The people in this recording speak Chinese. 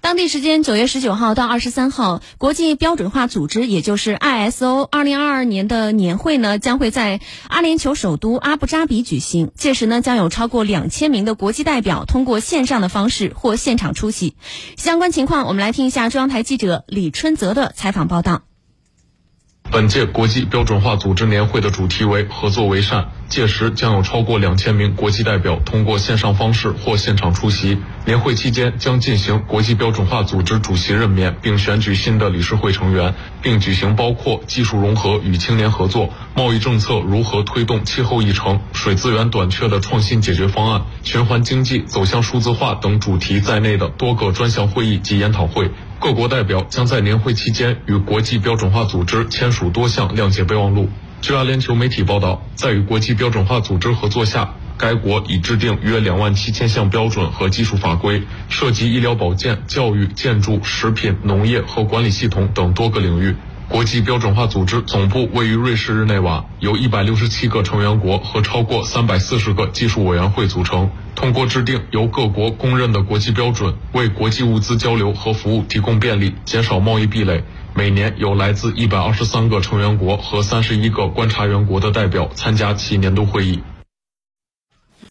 当地时间九月十九号到二十三号，国际标准化组织，也就是 ISO 二零二二年的年会呢，将会在阿联酋首都阿布扎比举行。届时呢，将有超过两千名的国际代表通过线上的方式或现场出席。相关情况，我们来听一下中央台记者李春泽的采访报道。本届国际标准化组织年会的主题为“合作为善”，届时将有超过两千名国际代表通过线上方式或现场出席。年会期间将进行国际标准化组织主席任免，并选举新的理事会成员，并举行包括技术融合与青年合作、贸易政策如何推动气候议程、水资源短缺的创新解决方案、循环经济走向数字化等主题在内的多个专项会议及研讨会。各国代表将在年会期间与国际标准化组织签署多项谅解备忘录。据阿联酋媒体报道，在与国际标准化组织合作下，该国已制定约两万七千项标准和技术法规，涉及医疗保健、教育、建筑、食品、农业和管理系统等多个领域。国际标准化组织总部位于瑞士日内瓦，由一百六十七个成员国和超过三百四十个技术委员会组成。通过制定由各国公认的国际标准，为国际物资交流和服务提供便利，减少贸易壁垒。每年有来自一百二十三个成员国和三十一个观察员国的代表参加其年度会议。